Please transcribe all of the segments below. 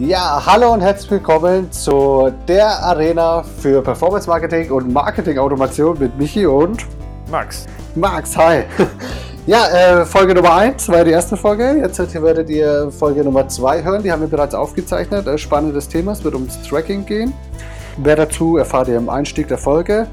Ja, hallo und herzlich willkommen zu der Arena für Performance Marketing und Marketing Automation mit Michi und Max. Max, hi. Ja, äh, Folge Nummer 1 war die erste Folge. Jetzt werdet ihr Folge Nummer 2 hören. Die haben wir bereits aufgezeichnet. Äh, spannendes Thema. Es wird ums Tracking gehen. Mehr dazu erfahrt ihr im Einstieg der Folge.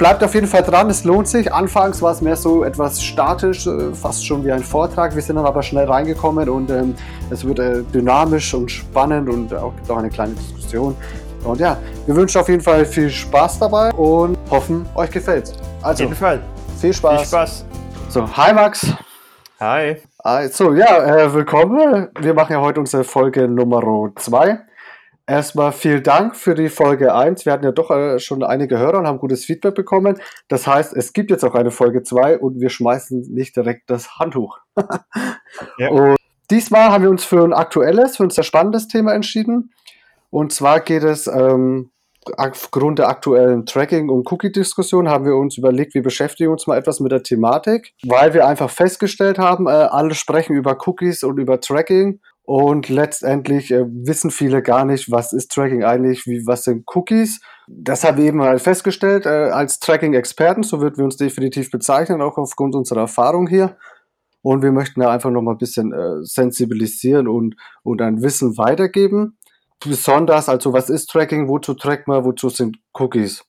Bleibt auf jeden Fall dran, es lohnt sich. Anfangs war es mehr so etwas statisch, äh, fast schon wie ein Vortrag. Wir sind dann aber schnell reingekommen und ähm, es wird äh, dynamisch und spannend und auch gibt auch eine kleine Diskussion. Und ja, wir wünschen auf jeden Fall viel Spaß dabei und hoffen, euch gefällt. Also, auf jeden Fall. Viel Spaß. Viel Spaß. So, hi Max. Hi. Also, ja, äh, willkommen. Wir machen ja heute unsere Folge Nummer 2. Erstmal vielen Dank für die Folge 1. Wir hatten ja doch äh, schon einige Hörer und haben gutes Feedback bekommen. Das heißt, es gibt jetzt auch eine Folge 2 und wir schmeißen nicht direkt das Handtuch. ja. Und diesmal haben wir uns für ein aktuelles, für ein sehr spannendes Thema entschieden. Und zwar geht es ähm, aufgrund der aktuellen Tracking- und Cookie-Diskussion haben wir uns überlegt, wir beschäftigen uns mal etwas mit der Thematik, weil wir einfach festgestellt haben, äh, alle sprechen über Cookies und über Tracking und letztendlich äh, wissen viele gar nicht, was ist Tracking eigentlich, wie, was sind Cookies. Das haben wir eben halt festgestellt äh, als Tracking-Experten, so würden wir uns definitiv bezeichnen, auch aufgrund unserer Erfahrung hier. Und wir möchten da einfach noch mal ein bisschen äh, sensibilisieren und, und ein Wissen weitergeben besonders, also was ist Tracking, wozu trackt man, wozu sind Cookies.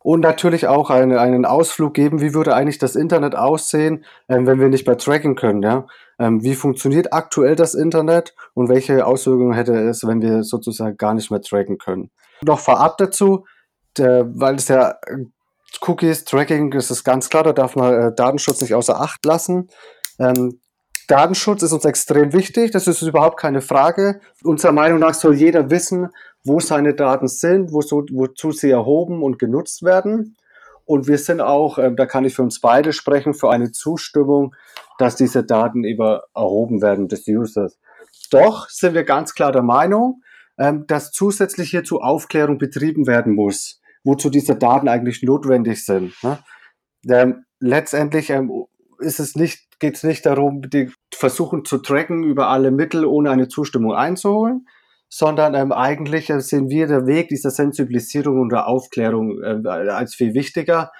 Und natürlich auch eine, einen Ausflug geben, wie würde eigentlich das Internet aussehen, ähm, wenn wir nicht mehr tracken können. Ja? Ähm, wie funktioniert aktuell das Internet und welche Auswirkungen hätte es, wenn wir sozusagen gar nicht mehr tracken können. Noch vorab dazu, der, weil es ja äh, Cookies, Tracking, das ist ganz klar, da darf man äh, Datenschutz nicht außer Acht lassen. Ähm, Datenschutz ist uns extrem wichtig, das ist überhaupt keine Frage. Unserer Meinung nach soll jeder wissen, wo seine Daten sind, wozu, wozu sie erhoben und genutzt werden. Und wir sind auch, äh, da kann ich für uns beide sprechen, für eine Zustimmung, dass diese Daten über erhoben werden des Users. Doch sind wir ganz klar der Meinung, ähm, dass zusätzlich hierzu Aufklärung betrieben werden muss, wozu diese Daten eigentlich notwendig sind. Ne? Ähm, letztendlich ähm, ist es nicht, geht es nicht darum, die versuchen zu tracken über alle Mittel, ohne eine Zustimmung einzuholen, sondern ähm, eigentlich äh, sehen wir der Weg dieser Sensibilisierung und der Aufklärung äh, als viel wichtiger,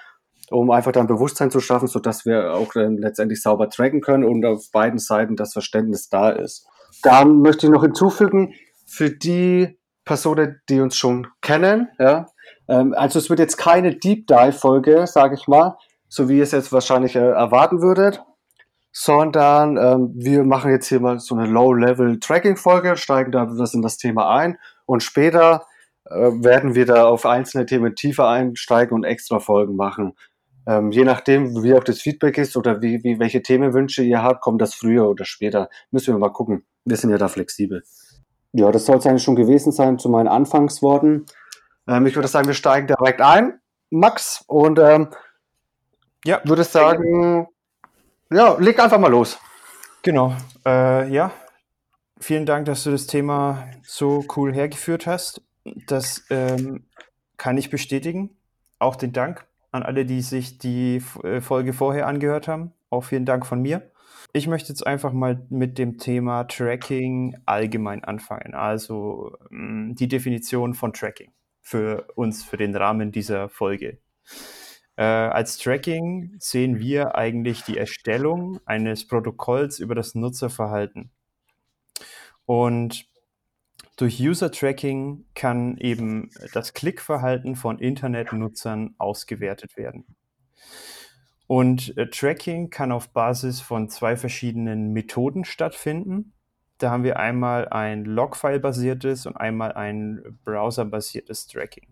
um einfach dann Bewusstsein zu schaffen, sodass wir auch ähm, letztendlich sauber tracken können und auf beiden Seiten das Verständnis da ist. Dann möchte ich noch hinzufügen, für die Personen, die uns schon kennen, ja, ähm, also es wird jetzt keine Deep Dive Folge, sage ich mal, so wie ihr es jetzt wahrscheinlich äh, erwarten würdet, sondern ähm, wir machen jetzt hier mal so eine Low-Level-Tracking-Folge, steigen da das in das Thema ein und später äh, werden wir da auf einzelne Themen tiefer einsteigen und extra Folgen machen. Ähm, je nachdem, wie auch das Feedback ist oder wie, wie welche Themenwünsche ihr habt, kommt das früher oder später. Müssen wir mal gucken. Wir sind ja da flexibel. Ja, das soll es eigentlich schon gewesen sein zu meinen Anfangsworten. Ähm, ich würde sagen, wir steigen direkt ein, Max, und ähm, ja, würde sagen, ja, leg einfach mal los. Genau. Äh, ja, vielen Dank, dass du das Thema so cool hergeführt hast. Das ähm, kann ich bestätigen. Auch den Dank an alle, die sich die äh, Folge vorher angehört haben. Auch vielen Dank von mir. Ich möchte jetzt einfach mal mit dem Thema Tracking allgemein anfangen. Also mm, die Definition von Tracking für uns, für den Rahmen dieser Folge. Äh, als Tracking sehen wir eigentlich die Erstellung eines Protokolls über das Nutzerverhalten. Und durch User-Tracking kann eben das Klickverhalten von Internetnutzern ausgewertet werden. Und äh, Tracking kann auf Basis von zwei verschiedenen Methoden stattfinden. Da haben wir einmal ein Logfile-basiertes und einmal ein Browser-basiertes Tracking.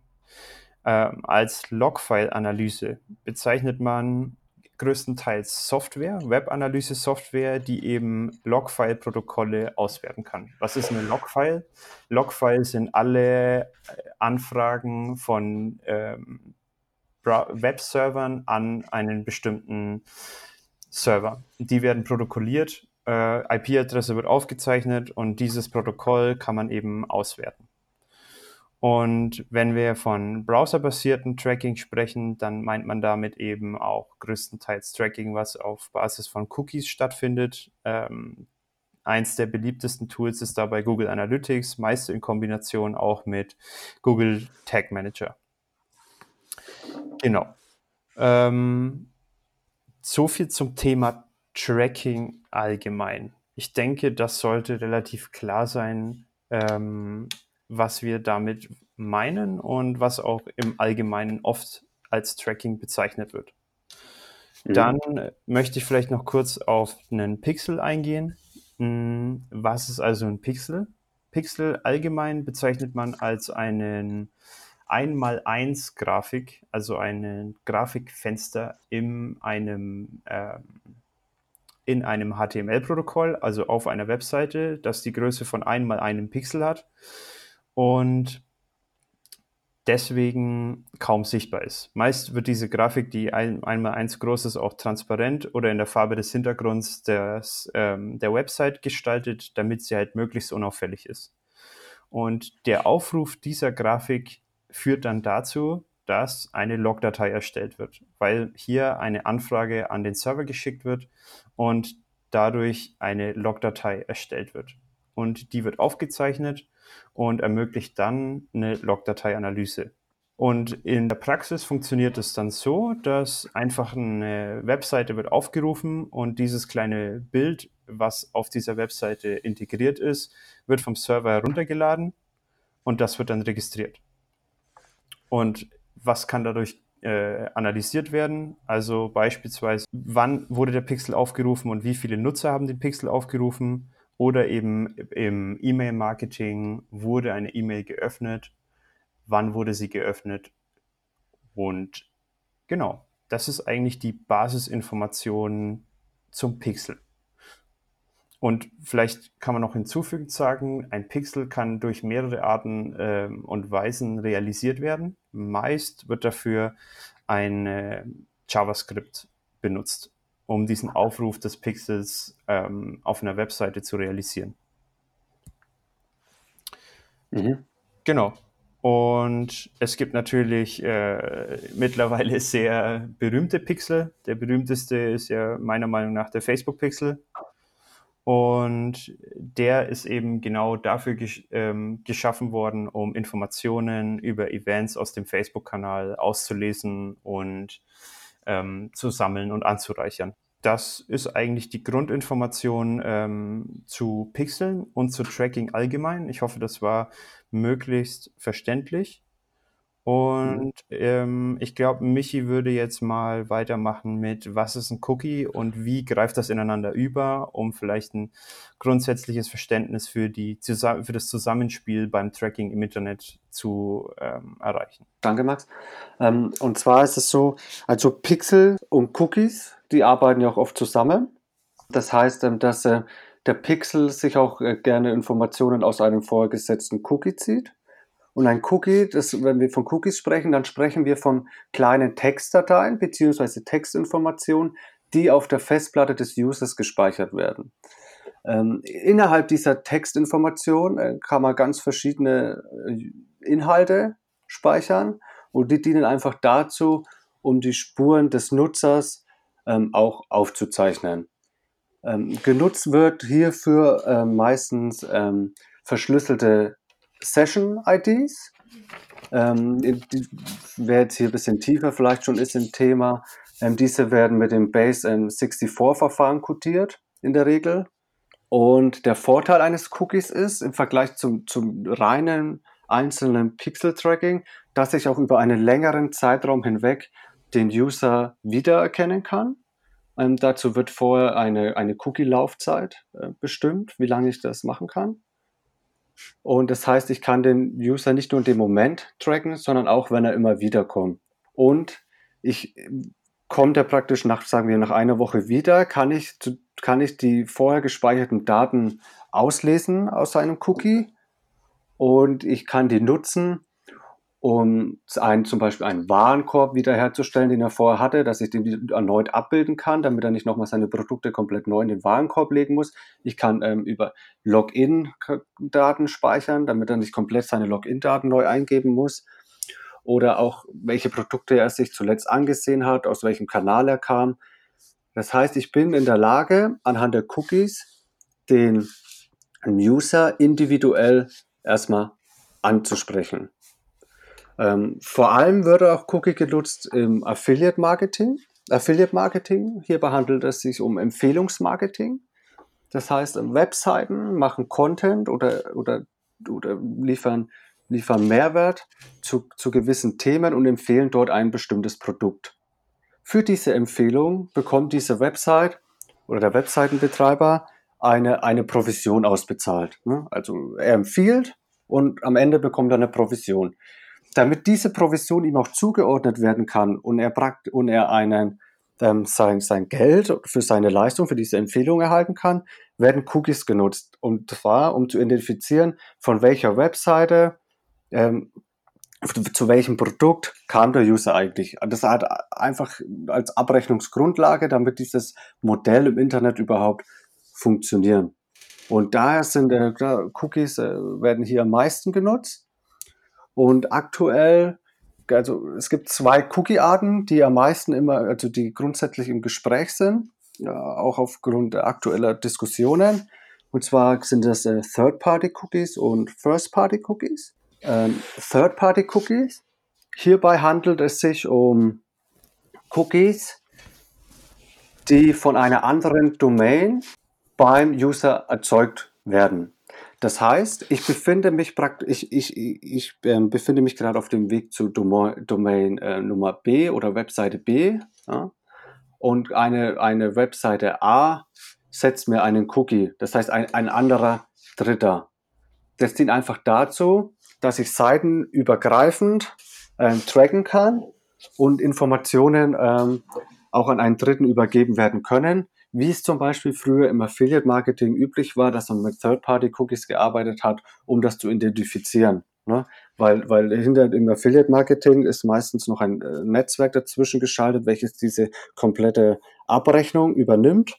Ähm, als Logfile-Analyse bezeichnet man größtenteils Software, Web-Analyse-Software, die eben Logfile-Protokolle auswerten kann. Was ist eine Logfile? Logfile sind alle äh, Anfragen von ähm, Web-Servern an einen bestimmten Server. Die werden protokolliert, äh, IP-Adresse wird aufgezeichnet und dieses Protokoll kann man eben auswerten. Und wenn wir von browserbasierten Tracking sprechen, dann meint man damit eben auch größtenteils Tracking, was auf Basis von Cookies stattfindet. Ähm, eins der beliebtesten Tools ist dabei Google Analytics, meist in Kombination auch mit Google Tag Manager. Genau. Ähm, so viel zum Thema Tracking allgemein. Ich denke, das sollte relativ klar sein, ähm, was wir damit meinen und was auch im Allgemeinen oft als Tracking bezeichnet wird. Mhm. Dann möchte ich vielleicht noch kurz auf einen Pixel eingehen. Hm, was ist also ein Pixel? Pixel allgemein bezeichnet man als einen 1x1 Grafik, also ein Grafikfenster in einem, äh, in einem HTML-Protokoll, also auf einer Webseite, das die Größe von 1 mal einem Pixel hat und deswegen kaum sichtbar ist. Meist wird diese Grafik, die ein, einmal eins groß ist, auch transparent oder in der Farbe des Hintergrunds des, ähm, der Website gestaltet, damit sie halt möglichst unauffällig ist. Und der Aufruf dieser Grafik führt dann dazu, dass eine Logdatei erstellt wird, weil hier eine Anfrage an den Server geschickt wird und dadurch eine Logdatei erstellt wird. Und die wird aufgezeichnet und ermöglicht dann eine Logdatei-Analyse. Und in der Praxis funktioniert es dann so, dass einfach eine Webseite wird aufgerufen und dieses kleine Bild, was auf dieser Webseite integriert ist, wird vom Server heruntergeladen und das wird dann registriert. Und was kann dadurch äh, analysiert werden? Also beispielsweise, wann wurde der Pixel aufgerufen und wie viele Nutzer haben den Pixel aufgerufen? Oder eben im E-Mail-Marketing wurde eine E-Mail geöffnet, wann wurde sie geöffnet und genau, das ist eigentlich die Basisinformation zum Pixel. Und vielleicht kann man noch hinzufügend sagen, ein Pixel kann durch mehrere Arten äh, und Weisen realisiert werden. Meist wird dafür ein äh, JavaScript benutzt, um diesen Aufruf des Pixels ähm, auf einer Webseite zu realisieren. Mhm. Genau. Und es gibt natürlich äh, mittlerweile sehr berühmte Pixel. Der berühmteste ist ja meiner Meinung nach der Facebook-Pixel. Und der ist eben genau dafür gesch ähm, geschaffen worden, um Informationen über Events aus dem Facebook-Kanal auszulesen und ähm, zu sammeln und anzureichern. Das ist eigentlich die Grundinformation ähm, zu Pixeln und zu Tracking allgemein. Ich hoffe, das war möglichst verständlich. Mhm. Und ähm, ich glaube, Michi würde jetzt mal weitermachen mit, was ist ein Cookie und wie greift das ineinander über, um vielleicht ein grundsätzliches Verständnis für, die, für das Zusammenspiel beim Tracking im Internet zu ähm, erreichen. Danke, Max. Ähm, und zwar ist es so, also Pixel und Cookies, die arbeiten ja auch oft zusammen. Das heißt, ähm, dass äh, der Pixel sich auch äh, gerne Informationen aus einem vorgesetzten Cookie zieht und ein Cookie, das, wenn wir von Cookies sprechen, dann sprechen wir von kleinen Textdateien bzw. Textinformationen, die auf der Festplatte des Users gespeichert werden. Ähm, innerhalb dieser Textinformation äh, kann man ganz verschiedene äh, Inhalte speichern und die dienen einfach dazu, um die Spuren des Nutzers ähm, auch aufzuzeichnen. Ähm, genutzt wird hierfür äh, meistens ähm, verschlüsselte Session-IDs. Ähm, die, wer jetzt hier ein bisschen tiefer vielleicht schon ist im Thema, ähm, diese werden mit dem Base-64-Verfahren codiert in der Regel. Und der Vorteil eines Cookies ist im Vergleich zum, zum reinen einzelnen Pixel-Tracking, dass ich auch über einen längeren Zeitraum hinweg den User wiedererkennen kann. Ähm, dazu wird vorher eine, eine Cookie-Laufzeit äh, bestimmt, wie lange ich das machen kann. Und das heißt, ich kann den User nicht nur in dem Moment tracken, sondern auch, wenn er immer wieder kommt. Und ich kommt er praktisch nach, sagen wir, nach einer Woche wieder, kann ich, kann ich die vorher gespeicherten Daten auslesen aus seinem Cookie und ich kann die nutzen, um einen, zum Beispiel einen Warenkorb wiederherzustellen, den er vorher hatte, dass ich den erneut abbilden kann, damit er nicht nochmal seine Produkte komplett neu in den Warenkorb legen muss. Ich kann ähm, über Login-Daten speichern, damit er nicht komplett seine Login-Daten neu eingeben muss. Oder auch, welche Produkte er sich zuletzt angesehen hat, aus welchem Kanal er kam. Das heißt, ich bin in der Lage, anhand der Cookies den User individuell erstmal anzusprechen. Ähm, vor allem wird auch Cookie genutzt im Affiliate Marketing. Affiliate Marketing, hierbei handelt es sich um Empfehlungsmarketing. Das heißt, Webseiten machen Content oder, oder, oder liefern, liefern Mehrwert zu, zu gewissen Themen und empfehlen dort ein bestimmtes Produkt. Für diese Empfehlung bekommt diese Website oder der Webseitenbetreiber eine, eine Provision ausbezahlt. Ne? Also er empfiehlt und am Ende bekommt er eine Provision. Damit diese Provision ihm auch zugeordnet werden kann und er, und er einen, ähm, sein, sein Geld für seine Leistung, für diese Empfehlung erhalten kann, werden Cookies genutzt. Und zwar, um zu identifizieren, von welcher Webseite, ähm, zu welchem Produkt kam der User eigentlich. Das hat einfach als Abrechnungsgrundlage, damit dieses Modell im Internet überhaupt funktionieren. Und daher sind äh, Cookies äh, werden hier am meisten genutzt. Und aktuell, also es gibt zwei Cookie-Arten, die am meisten immer, also die grundsätzlich im Gespräch sind, auch aufgrund aktueller Diskussionen. Und zwar sind das äh, Third-Party-Cookies und First-Party-Cookies. Ähm, Third-Party-Cookies. Hierbei handelt es sich um Cookies, die von einer anderen Domain beim User erzeugt werden. Das heißt, ich befinde mich praktisch, ich, ich, ich äh, befinde mich gerade auf dem Weg zu Domain, äh, Nummer B oder Webseite B. Ja, und eine, eine Webseite A setzt mir einen Cookie, das heißt ein, ein anderer Dritter. Das dient einfach dazu, dass ich seitenübergreifend äh, tracken kann und Informationen ähm, auch an einen Dritten übergeben werden können, wie es zum Beispiel früher im Affiliate-Marketing üblich war, dass man mit Third-Party-Cookies gearbeitet hat, um das zu identifizieren. Ne? Weil, weil hinter dem Affiliate-Marketing ist meistens noch ein äh, Netzwerk dazwischen geschaltet, welches diese komplette Abrechnung übernimmt.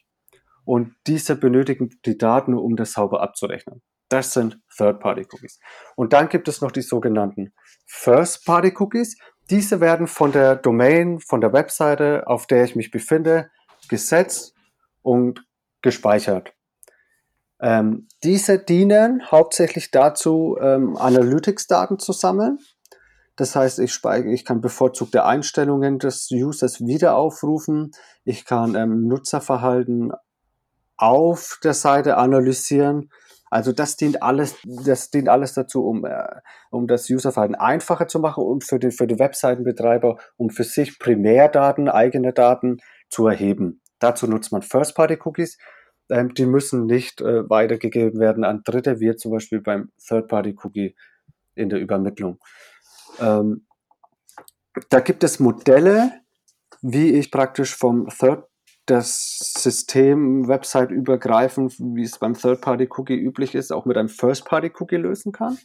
Und diese benötigen die Daten, um das sauber abzurechnen. Das sind Third-Party-Cookies. Und dann gibt es noch die sogenannten First-Party-Cookies. Diese werden von der Domain, von der Webseite, auf der ich mich befinde, gesetzt und gespeichert. Ähm, diese dienen hauptsächlich dazu, ähm, Analytics-Daten zu sammeln. Das heißt, ich, speichere, ich kann bevorzugte Einstellungen des Users wieder aufrufen. Ich kann ähm, Nutzerverhalten auf der Seite analysieren. Also das dient alles, das dient alles dazu, um, äh, um das Userverhalten einfacher zu machen und für den, für die Webseitenbetreiber, um für sich Primärdaten, eigene Daten zu erheben. Dazu nutzt man First-Party-Cookies. Ähm, die müssen nicht äh, weitergegeben werden an Dritte, wie zum Beispiel beim Third-Party-Cookie in der Übermittlung. Ähm, da gibt es Modelle, wie ich praktisch vom Third das System Website übergreifend, wie es beim Third-Party-Cookie üblich ist, auch mit einem First-Party-Cookie lösen kann.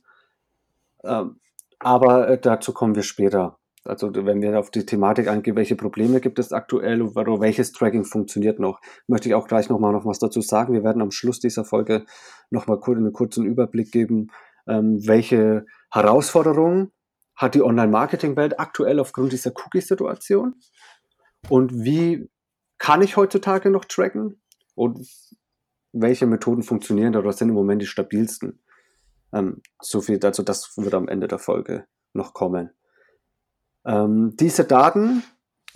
Ähm, aber äh, dazu kommen wir später. Also wenn wir auf die Thematik eingehen, welche Probleme gibt es aktuell oder welches Tracking funktioniert noch, möchte ich auch gleich nochmal noch was dazu sagen. Wir werden am Schluss dieser Folge nochmal kurz einen kurzen Überblick geben, ähm, welche Herausforderungen hat die Online-Marketing-Welt aktuell aufgrund dieser Cookie-Situation und wie kann ich heutzutage noch tracken und welche Methoden funktionieren oder sind im Moment die stabilsten. Ähm, so viel dazu, das wird am Ende der Folge noch kommen. Ähm, diese Daten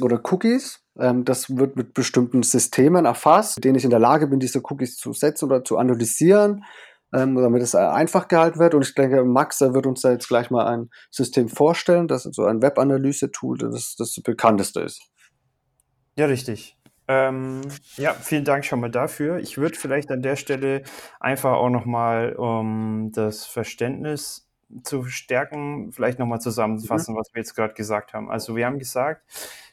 oder Cookies, ähm, das wird mit bestimmten Systemen erfasst, denen ich in der Lage bin, diese Cookies zu setzen oder zu analysieren, ähm, damit es einfach gehalten wird. Und ich denke, Max wird uns da jetzt gleich mal ein System vorstellen, das so ein Web-Analyse-Tool, das das bekannteste ist. Ja, richtig. Ähm, ja, vielen Dank schon mal dafür. Ich würde vielleicht an der Stelle einfach auch nochmal um das Verständnis zu stärken, vielleicht nochmal zusammenfassen, mhm. was wir jetzt gerade gesagt haben. Also wir haben gesagt,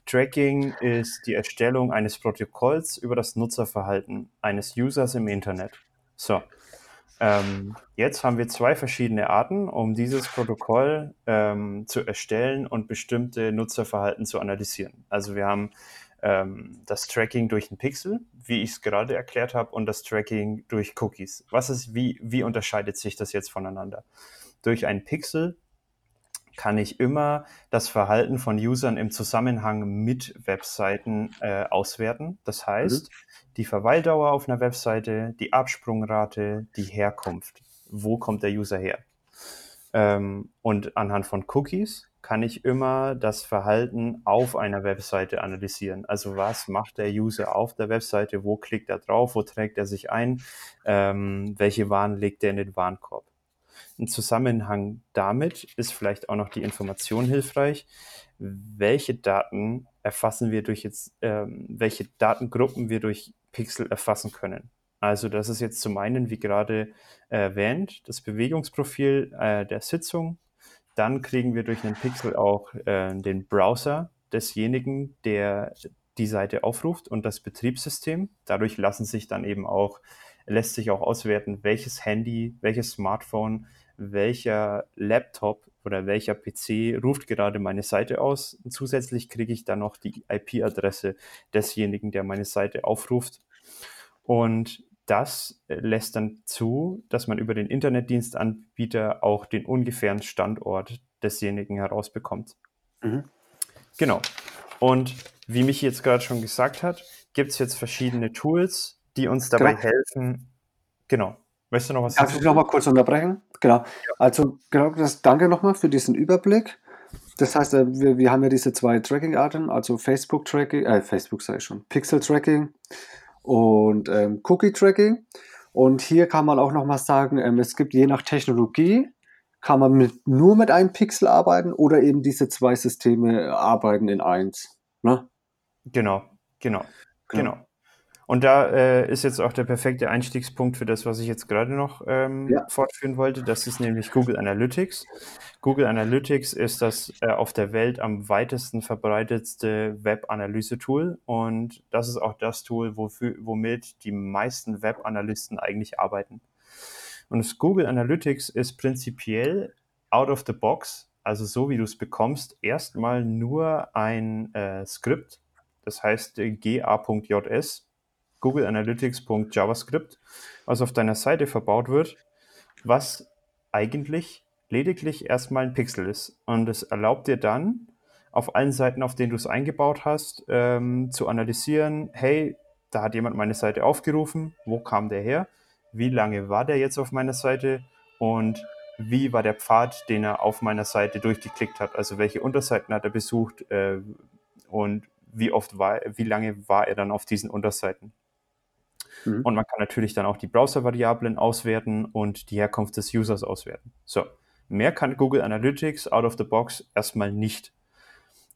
Tracking ist die Erstellung eines Protokolls über das Nutzerverhalten eines Users im Internet. So, ähm, jetzt haben wir zwei verschiedene Arten, um dieses Protokoll ähm, zu erstellen und bestimmte Nutzerverhalten zu analysieren. Also wir haben ähm, das Tracking durch ein Pixel, wie ich es gerade erklärt habe, und das Tracking durch Cookies. Was ist, wie, wie unterscheidet sich das jetzt voneinander? Durch ein Pixel kann ich immer das Verhalten von Usern im Zusammenhang mit Webseiten äh, auswerten. Das heißt, mhm. die Verweildauer auf einer Webseite, die Absprungrate, die Herkunft. Wo kommt der User her? Ähm, und anhand von Cookies kann ich immer das Verhalten auf einer Webseite analysieren. Also was macht der User auf der Webseite? Wo klickt er drauf? Wo trägt er sich ein? Ähm, welche Waren legt er in den Warenkorb? Im Zusammenhang damit ist vielleicht auch noch die Information hilfreich. Welche Daten erfassen wir durch jetzt, ähm, welche Datengruppen wir durch Pixel erfassen können? Also das ist jetzt zum einen, wie gerade erwähnt, das Bewegungsprofil äh, der Sitzung. Dann kriegen wir durch einen Pixel auch äh, den Browser desjenigen, der die Seite aufruft und das Betriebssystem. Dadurch lassen sich dann eben auch, lässt sich auch auswerten, welches Handy, welches Smartphone, welcher Laptop oder welcher PC ruft gerade meine Seite aus. Und zusätzlich kriege ich dann noch die IP-Adresse desjenigen, der meine Seite aufruft. Und das äh, lässt dann zu, dass man über den Internetdienstanbieter auch den ungefähren Standort desjenigen herausbekommt. Mhm. Genau. Und wie Michi jetzt gerade schon gesagt hat, gibt es jetzt verschiedene Tools, die uns dabei genau. helfen. Genau. Möchtest du noch was sagen? Darf ich noch mal kurz unterbrechen? Genau. Ja. Also, genau, das, danke nochmal für diesen Überblick. Das heißt, äh, wir, wir haben ja diese zwei Tracking-Arten, also Facebook-Tracking, äh, Facebook sei schon, Pixel-Tracking und ähm, Cookie-Tracking. Und hier kann man auch nochmal sagen, ähm, es gibt je nach Technologie, kann man mit, nur mit einem Pixel arbeiten oder eben diese zwei Systeme arbeiten in eins. Ne? Genau, genau, genau. genau. Und da äh, ist jetzt auch der perfekte Einstiegspunkt für das, was ich jetzt gerade noch ähm, ja. fortführen wollte. Das ist nämlich Google Analytics. Google Analytics ist das äh, auf der Welt am weitesten verbreitetste Web-Analyse-Tool. Und das ist auch das Tool, wofür, womit die meisten Web-Analysten eigentlich arbeiten. Und das Google Analytics ist prinzipiell out of the box, also so wie du es bekommst, erstmal nur ein äh, Skript, das heißt äh, ga.js Google Analytics.javascript, was auf deiner Seite verbaut wird, was eigentlich lediglich erstmal ein Pixel ist. Und es erlaubt dir dann, auf allen Seiten, auf denen du es eingebaut hast, ähm, zu analysieren, hey, da hat jemand meine Seite aufgerufen, wo kam der her, wie lange war der jetzt auf meiner Seite und wie war der Pfad, den er auf meiner Seite durchgeklickt hat, also welche Unterseiten hat er besucht äh, und wie oft war, wie lange war er dann auf diesen Unterseiten. Mhm. Und man kann natürlich dann auch die Browser-Variablen auswerten und die Herkunft des Users auswerten. So, mehr kann Google Analytics out of the box erstmal nicht.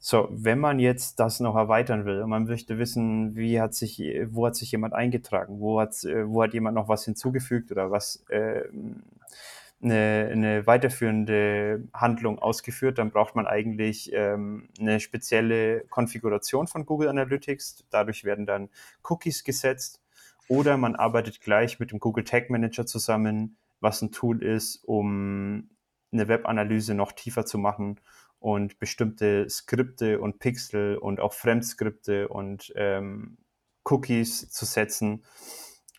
So, wenn man jetzt das noch erweitern will und man möchte wissen, wie hat sich, wo hat sich jemand eingetragen, wo hat, wo hat jemand noch was hinzugefügt oder was äh, eine, eine weiterführende Handlung ausgeführt, dann braucht man eigentlich ähm, eine spezielle Konfiguration von Google Analytics. Dadurch werden dann Cookies gesetzt oder man arbeitet gleich mit dem Google Tag Manager zusammen, was ein Tool ist, um eine Webanalyse noch tiefer zu machen und bestimmte Skripte und Pixel und auch Fremdskripte und ähm, Cookies zu setzen,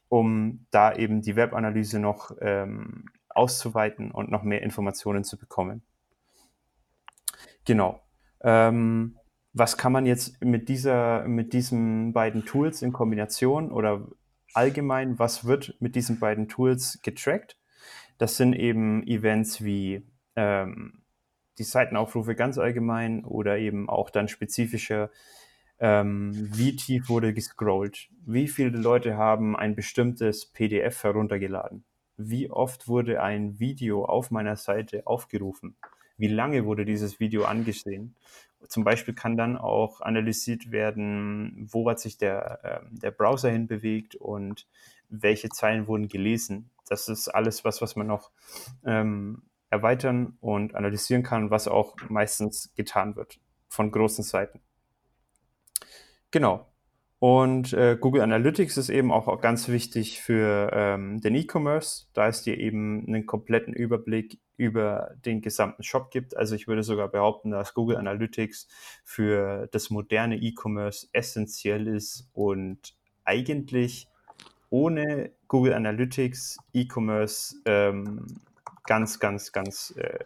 um da eben die Webanalyse noch ähm, auszuweiten und noch mehr Informationen zu bekommen. Genau. Ähm, was kann man jetzt mit dieser, mit diesen beiden Tools in Kombination oder allgemein, was wird mit diesen beiden Tools getrackt. Das sind eben Events wie ähm, die Seitenaufrufe ganz allgemein oder eben auch dann spezifische, ähm, wie tief wurde gescrollt, wie viele Leute haben ein bestimmtes PDF heruntergeladen, wie oft wurde ein Video auf meiner Seite aufgerufen, wie lange wurde dieses Video angesehen zum Beispiel kann dann auch analysiert werden, wo hat sich der, äh, der Browser hinbewegt und welche Zeilen wurden gelesen. Das ist alles was, was man noch ähm, erweitern und analysieren kann, was auch meistens getan wird von großen Seiten. Genau. Und äh, Google Analytics ist eben auch ganz wichtig für ähm, den E-Commerce, da es dir eben einen kompletten Überblick über den gesamten Shop gibt. Also ich würde sogar behaupten, dass Google Analytics für das moderne E-Commerce essentiell ist und eigentlich ohne Google Analytics E-Commerce ähm, ganz, ganz, ganz äh,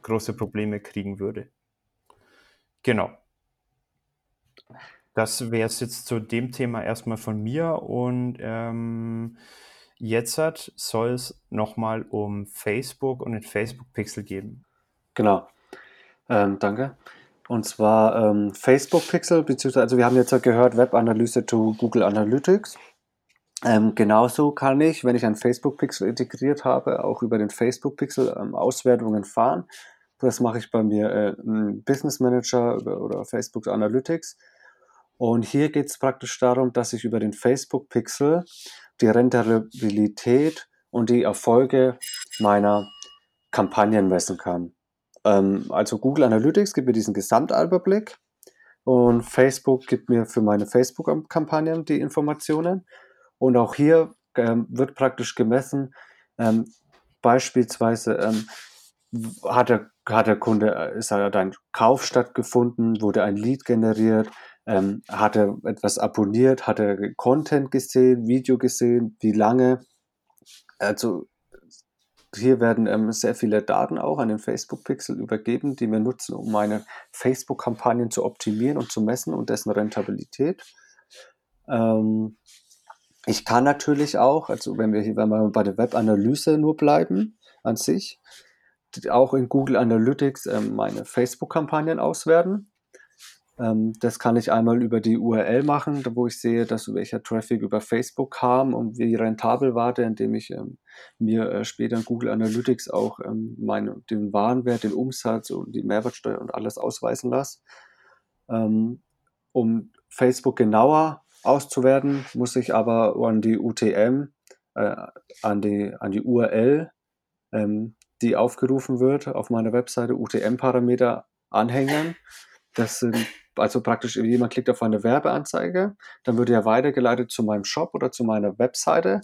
große Probleme kriegen würde. Genau. Das wäre es jetzt zu dem Thema erstmal von mir und ähm, jetzt soll es nochmal um Facebook und den Facebook-Pixel geben. Genau. Ähm, danke. Und zwar ähm, Facebook Pixel, beziehungsweise, also wir haben jetzt gehört, Webanalyse to Google Analytics. Ähm, genauso kann ich, wenn ich ein Facebook Pixel integriert habe, auch über den Facebook Pixel ähm, Auswertungen fahren. Das mache ich bei mir äh, im Business Manager oder Facebook Analytics. Und hier geht es praktisch darum, dass ich über den Facebook Pixel die Rentabilität und die Erfolge meiner Kampagnen messen kann. Ähm, also Google Analytics gibt mir diesen Gesamtüberblick und Facebook gibt mir für meine Facebook-Kampagnen die Informationen. Und auch hier ähm, wird praktisch gemessen, ähm, beispielsweise ähm, hat, der, hat der Kunde, äh, ist hat ein Kauf stattgefunden, wurde ein Lead generiert, ähm, hat er etwas abonniert, hat er Content gesehen, Video gesehen, wie lange. Also hier werden ähm, sehr viele Daten auch an den Facebook-Pixel übergeben, die wir nutzen, um meine Facebook-Kampagnen zu optimieren und zu messen und dessen Rentabilität. Ähm, ich kann natürlich auch, also wenn wir hier wenn wir bei der Webanalyse nur bleiben an sich, auch in Google Analytics ähm, meine Facebook-Kampagnen auswerten. Ähm, das kann ich einmal über die URL machen, wo ich sehe, dass welcher Traffic über Facebook kam und wie rentabel war der, indem ich ähm, mir äh, später in Google Analytics auch ähm, meine, den Warenwert, den Umsatz und die Mehrwertsteuer und alles ausweisen lasse. Ähm, um Facebook genauer auszuwerten, muss ich aber an die UTM, äh, an, die, an die URL, ähm, die aufgerufen wird auf meiner Webseite, UTM-Parameter anhängen. Das sind also praktisch jemand klickt auf eine Werbeanzeige, dann wird er weitergeleitet zu meinem Shop oder zu meiner Webseite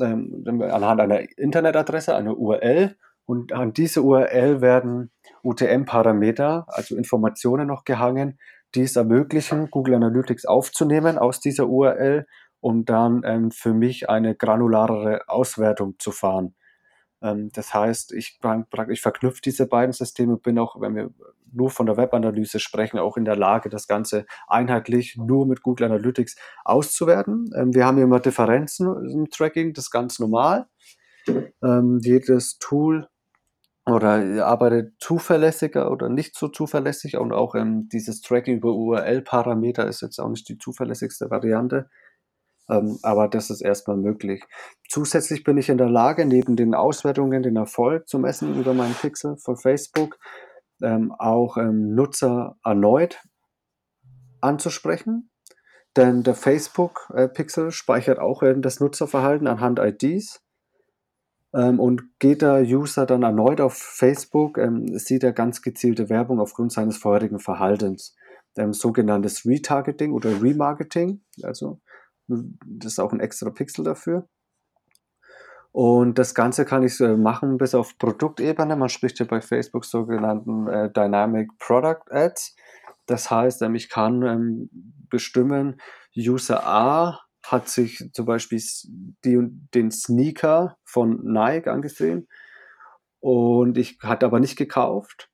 ähm, anhand einer Internetadresse, einer URL. Und an diese URL werden UTM-Parameter, also Informationen noch gehangen, die es ermöglichen, Google Analytics aufzunehmen aus dieser URL, um dann ähm, für mich eine granularere Auswertung zu fahren. Ähm, das heißt, ich, ich verknüpfe diese beiden Systeme, bin auch, wenn wir nur von der Webanalyse sprechen, auch in der Lage, das Ganze einheitlich nur mit Google Analytics auszuwerten. Ähm, wir haben immer Differenzen im Tracking, das ist ganz normal. Ähm, jedes Tool oder arbeitet zuverlässiger oder nicht so zuverlässig und auch dieses Tracking über URL-Parameter ist jetzt auch nicht die zuverlässigste Variante. Ähm, aber das ist erstmal möglich. Zusätzlich bin ich in der Lage, neben den Auswertungen den Erfolg zu messen über meinen Pixel von Facebook, ähm, auch ähm, Nutzer erneut anzusprechen. Denn der Facebook-Pixel speichert auch äh, das Nutzerverhalten anhand IDs. Ähm, und geht der User dann erneut auf Facebook, ähm, sieht er ganz gezielte Werbung aufgrund seines vorherigen Verhaltens. Ähm, sogenanntes Retargeting oder Remarketing. Also das ist auch ein extra Pixel dafür. Und das Ganze kann ich machen bis auf Produktebene. Man spricht ja bei Facebook sogenannten äh, Dynamic Product Ads. Das heißt, ähm, ich kann ähm, bestimmen, User A hat sich zum Beispiel die, den Sneaker von Nike angesehen und ich hat aber nicht gekauft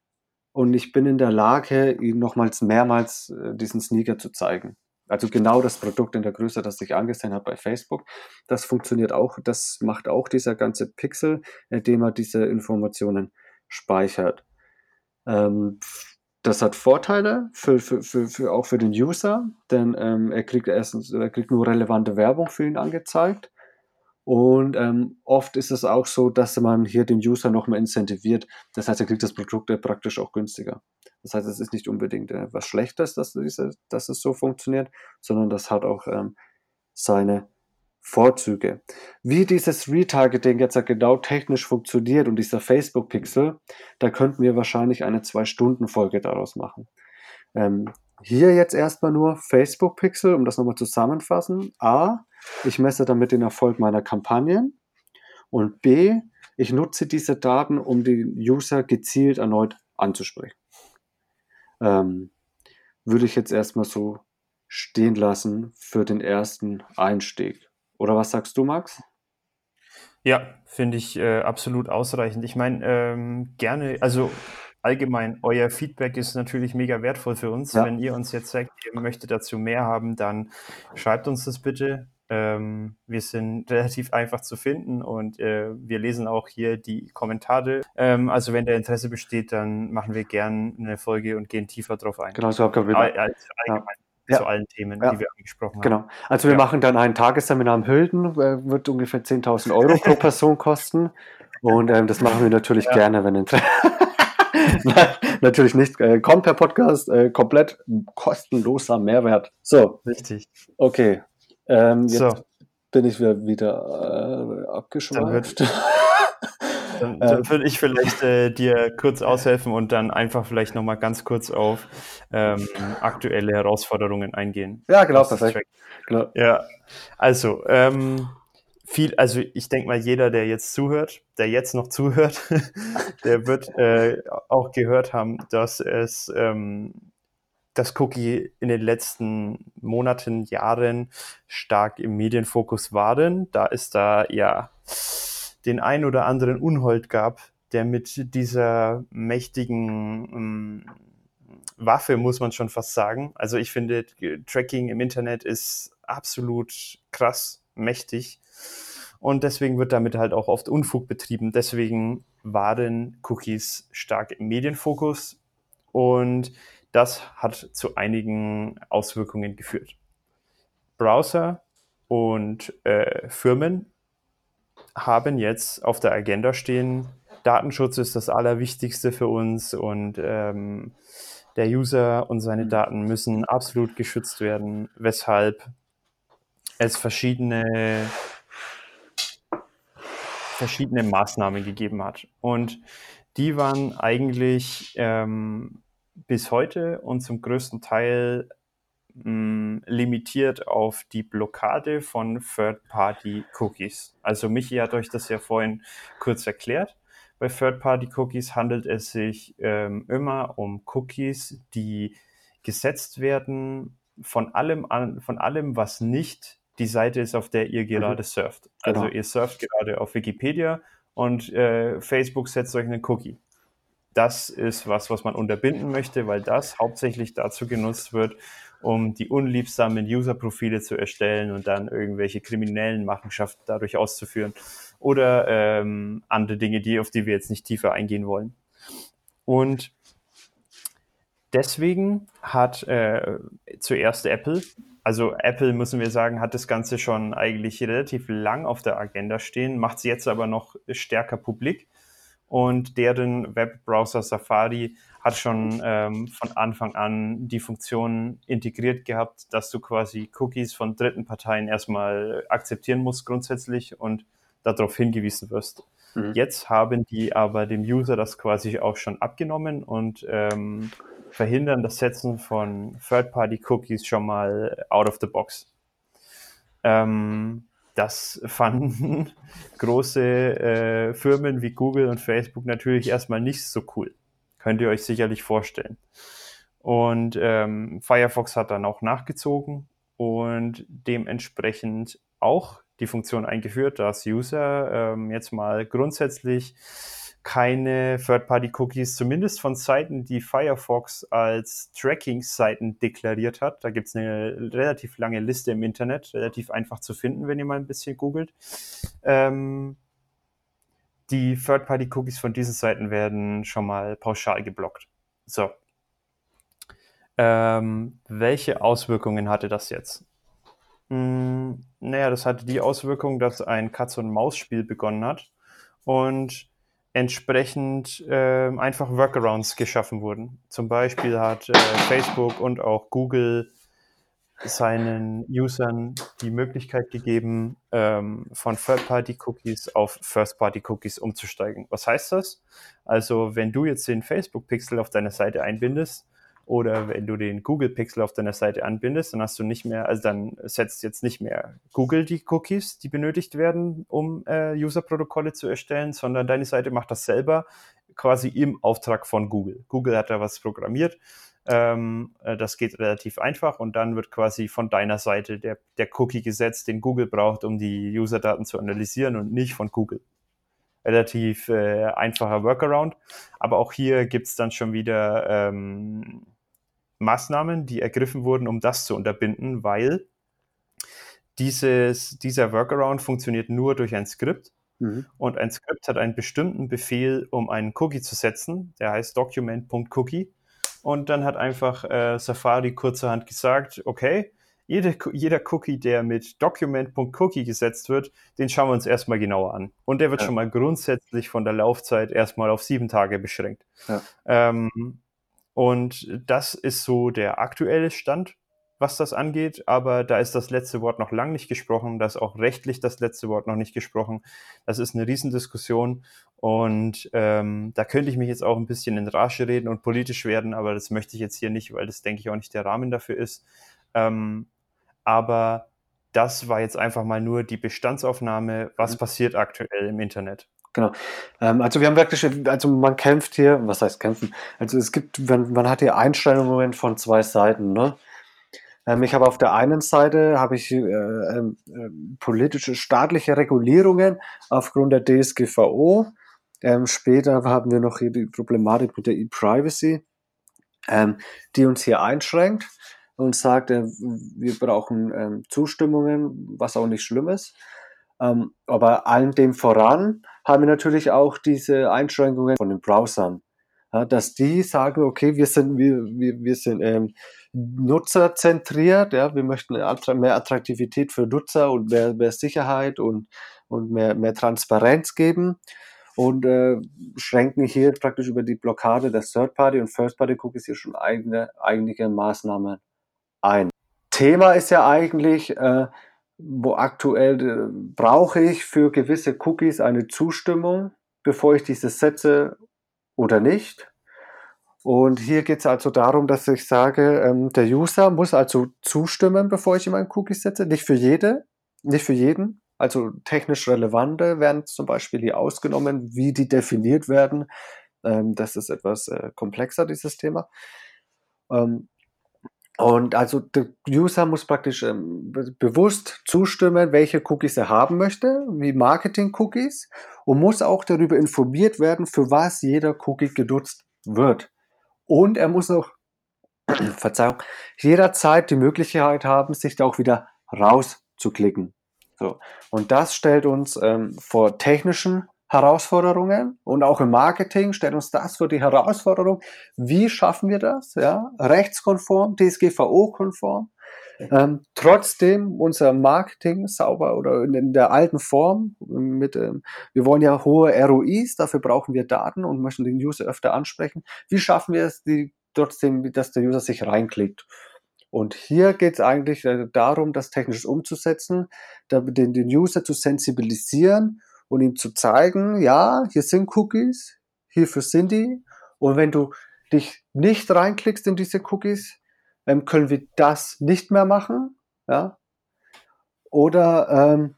und ich bin in der Lage, ihm nochmals mehrmals äh, diesen Sneaker zu zeigen. Also genau das Produkt in der Größe, das ich angesehen habe bei Facebook. Das funktioniert auch, das macht auch dieser ganze Pixel, indem er diese Informationen speichert. Ähm, das hat Vorteile für, für, für, für, auch für den User, denn ähm, er kriegt erstens, er kriegt nur relevante Werbung für ihn angezeigt. Und ähm, oft ist es auch so, dass man hier den User nochmal incentiviert. Das heißt, er kriegt das Produkt praktisch auch günstiger. Das heißt, es ist nicht unbedingt äh, was Schlechtes, dass, diese, dass es so funktioniert, sondern das hat auch ähm, seine Vorzüge. Wie dieses Retargeting jetzt genau technisch funktioniert und dieser Facebook-Pixel, da könnten wir wahrscheinlich eine Zwei-Stunden-Folge daraus machen. Ähm, hier jetzt erstmal nur Facebook-Pixel, um das nochmal zusammenfassen. A, ich messe damit den Erfolg meiner Kampagnen. Und B, ich nutze diese Daten, um den User gezielt erneut anzusprechen ähm, würde ich jetzt erstmal so stehen lassen für den ersten Einstieg. Oder was sagst du, Max? Ja, finde ich äh, absolut ausreichend. Ich meine, ähm, gerne, also allgemein, euer Feedback ist natürlich mega wertvoll für uns. Ja. Wenn ihr uns jetzt sagt, ihr möchtet dazu mehr haben, dann schreibt uns das bitte. Ähm, wir sind relativ einfach zu finden und äh, wir lesen auch hier die Kommentare. Ähm, also wenn der Interesse besteht, dann machen wir gern eine Folge und gehen tiefer drauf ein. Genau, so ihr wieder. All, all, allgemein Ja. zu allen Themen, Ja. die wir angesprochen haben. Genau. Also wir Ja. machen dann ein Tagesseminar am Hülden, äh, wird ungefähr 10.000 Euro pro Person kosten. Und ähm, das machen wir natürlich gerne, wenn Interesse. Natürlich nicht. Äh, kommt per Podcast, äh, komplett kostenloser Mehrwert. So, Richtig. okay. Ähm, jetzt So. bin ich wieder, wieder äh, abgeschweift. Dann, Ähm. dann würde ich vielleicht äh, dir kurz aushelfen und dann einfach vielleicht nochmal ganz kurz auf ähm, aktuelle Herausforderungen eingehen. ja, genau, perfekt. Genau. Ja, also ähm, viel, also ich denke mal, jeder, der jetzt zuhört, der jetzt noch zuhört, der wird äh, auch gehört haben, dass es ähm, das Cookie in den letzten Monaten, Jahren stark im Medienfokus waren, da es da ja den ein oder anderen Unhold gab, der mit dieser mächtigen ähm, Waffe, muss man schon fast sagen. Also ich finde, Tracking im Internet ist absolut krass mächtig. Und deswegen wird damit halt auch oft Unfug betrieben. Deswegen waren Cookies stark im Medienfokus und das hat zu einigen Auswirkungen geführt. Browser und äh, Firmen haben jetzt auf der Agenda stehen, Datenschutz ist das Allerwichtigste für uns und ähm, der User und seine Daten müssen absolut geschützt werden, weshalb es verschiedene, verschiedene Maßnahmen gegeben hat. Und die waren eigentlich ähm, bis heute und zum größten Teil mh, limitiert auf die Blockade von Third-Party-Cookies. Also Michi hat euch das ja vorhin kurz erklärt. Bei Third-Party-Cookies handelt es sich ähm, immer um Cookies, die gesetzt werden von allem, an, von allem, was nicht die Seite ist, auf der ihr gerade surft. Also Genau. ihr surft gerade auf Wikipedia und äh, Facebook setzt euch einen Cookie. Das ist was, was man unterbinden möchte, weil das hauptsächlich dazu genutzt wird, um die unliebsamen User-Profile zu erstellen und dann irgendwelche kriminellen Machenschaften dadurch auszuführen oder ähm, andere Dinge, die, auf die wir jetzt nicht tiefer eingehen wollen. Und deswegen hat äh, zuerst Apple, also Apple müssen wir sagen, hat das Ganze schon eigentlich relativ lang auf der Agenda stehen, macht es jetzt aber noch stärker publik. Und deren Webbrowser Safari hat schon ähm, von Anfang an die Funktion integriert gehabt, dass du quasi Cookies von dritten Parteien erstmal akzeptieren musst grundsätzlich und darauf hingewiesen wirst. Mhm. Jetzt haben die aber dem User das quasi auch schon abgenommen und ähm, verhindern das Setzen von Third-Party-Cookies schon mal out of the box. Ähm, das fanden große äh, Firmen wie Google und Facebook natürlich erstmal nicht so cool. Könnt ihr euch sicherlich vorstellen. Und ähm, Firefox hat dann auch nachgezogen und dementsprechend auch die Funktion eingeführt, dass User ähm, jetzt mal grundsätzlich keine Third-Party-Cookies, zumindest von Seiten, die Firefox als Tracking-Seiten deklariert hat. Da gibt es eine relativ lange Liste im Internet, relativ einfach zu finden, wenn ihr mal ein bisschen googelt. Ähm, die Third-Party-Cookies von diesen Seiten werden schon mal pauschal geblockt. So. Ähm, welche Auswirkungen hatte das jetzt? Hm, naja, das hatte die Auswirkung, dass ein Katz-und-Maus-Spiel begonnen hat und entsprechend äh, einfach Workarounds geschaffen wurden. Zum Beispiel hat äh, Facebook und auch Google seinen Usern die Möglichkeit gegeben, ähm, von Third-Party-Cookies auf First-Party-Cookies umzusteigen. Was heißt das? Also, wenn du jetzt den Facebook-Pixel auf deiner Seite einbindest oder wenn du den Google-Pixel auf deiner Seite anbindest, dann hast du nicht mehr, also dann setzt jetzt nicht mehr Google die Cookies, die benötigt werden, um äh, User-Protokolle zu erstellen, sondern deine Seite macht das selber quasi im Auftrag von Google. Google hat da was programmiert Ähm, äh, das geht relativ einfach und dann wird quasi von deiner Seite der, der Cookie gesetzt, den Google braucht, um die User-Daten zu analysieren und nicht von Google. Relativ äh, einfacher Workaround. Aber auch hier gibt es dann schon wieder ähm, Maßnahmen, die ergriffen wurden, um das zu unterbinden, weil dieses, dieser Workaround funktioniert nur durch ein Skript. Mhm. Und ein Skript hat einen bestimmten Befehl, um einen Cookie zu setzen. Der heißt document.cookie. Und dann hat einfach äh, Safari kurzerhand gesagt, okay, jede, jeder Cookie, der mit document.cookie gesetzt wird, den schauen wir uns erstmal genauer an. Und der wird ja. schon mal grundsätzlich von der Laufzeit erstmal auf sieben Tage beschränkt. Ja. Ähm, und das ist so der aktuelle Stand was das angeht, aber da ist das letzte Wort noch lang nicht gesprochen, da ist auch rechtlich das letzte Wort noch nicht gesprochen. Das ist eine Riesendiskussion und ähm, da könnte ich mich jetzt auch ein bisschen in Rage reden und politisch werden, aber das möchte ich jetzt hier nicht, weil das denke ich auch nicht der Rahmen dafür ist. Ähm, aber das war jetzt einfach mal nur die Bestandsaufnahme, was mhm. passiert aktuell im Internet. Genau. Ähm, also wir haben wirklich, also man kämpft hier, was heißt kämpfen? Also es gibt, man, hat hier Einstellungen von zwei Seiten, ne? Ähm, ich habe auf der einen Seite habe ich äh, äh, politische staatliche Regulierungen aufgrund der DSGVO. Ähm, später haben wir noch hier die Problematik mit der E-Privacy, ähm, die uns hier einschränkt und sagt, äh, wir brauchen ähm, Zustimmungen, was auch nicht schlimm ist. Ähm, aber allen dem voran haben wir natürlich auch diese Einschränkungen von den Browsern. Ja, dass die sagen, okay, wir sind, wir, wir, wir sind ähm, nutzerzentriert, ja, wir möchten mehr Attraktivität für Nutzer und mehr, mehr Sicherheit und, und mehr, mehr Transparenz geben und äh, schränken hier praktisch über die Blockade der Third-Party und First-Party-Cookies hier schon eigene, eigene Maßnahmen ein. Thema ist ja eigentlich, äh, wo aktuell äh, brauche ich für gewisse Cookies eine Zustimmung, bevor ich diese setze oder nicht. Und hier geht es also darum, dass ich sage, ähm, der User muss also zustimmen, bevor ich ihm einen Cookie setze. Nicht für jede, nicht für jeden. Also technisch relevante werden zum Beispiel hier ausgenommen, wie die definiert werden. Ähm, das ist etwas äh, komplexer, dieses Thema. Ähm, und also der User muss praktisch ähm, bewusst zustimmen, welche Cookies er haben möchte, wie Marketing-Cookies, und muss auch darüber informiert werden, für was jeder Cookie genutzt wird. Und er muss auch, Verzeihung, jederzeit die Möglichkeit haben, sich da auch wieder rauszuklicken. So. Und das stellt uns ähm, vor technischen Herausforderungen und auch im Marketing stellt uns das vor die Herausforderung, wie schaffen wir das, ja, rechtskonform, DSGVO-konform, ähm, trotzdem unser Marketing sauber oder in, in der alten Form mit, ähm, wir wollen ja hohe ROIs, dafür brauchen wir Daten und möchten den User öfter ansprechen. Wie schaffen wir es, die, trotzdem, dass der User sich reinklickt? Und hier geht es eigentlich äh, darum, das technisch umzusetzen, den, den User zu sensibilisieren und ihm zu zeigen, ja, hier sind Cookies, hierfür sind die. Und wenn du dich nicht reinklickst in diese Cookies, ähm, können wir das nicht mehr machen, ja, oder ähm,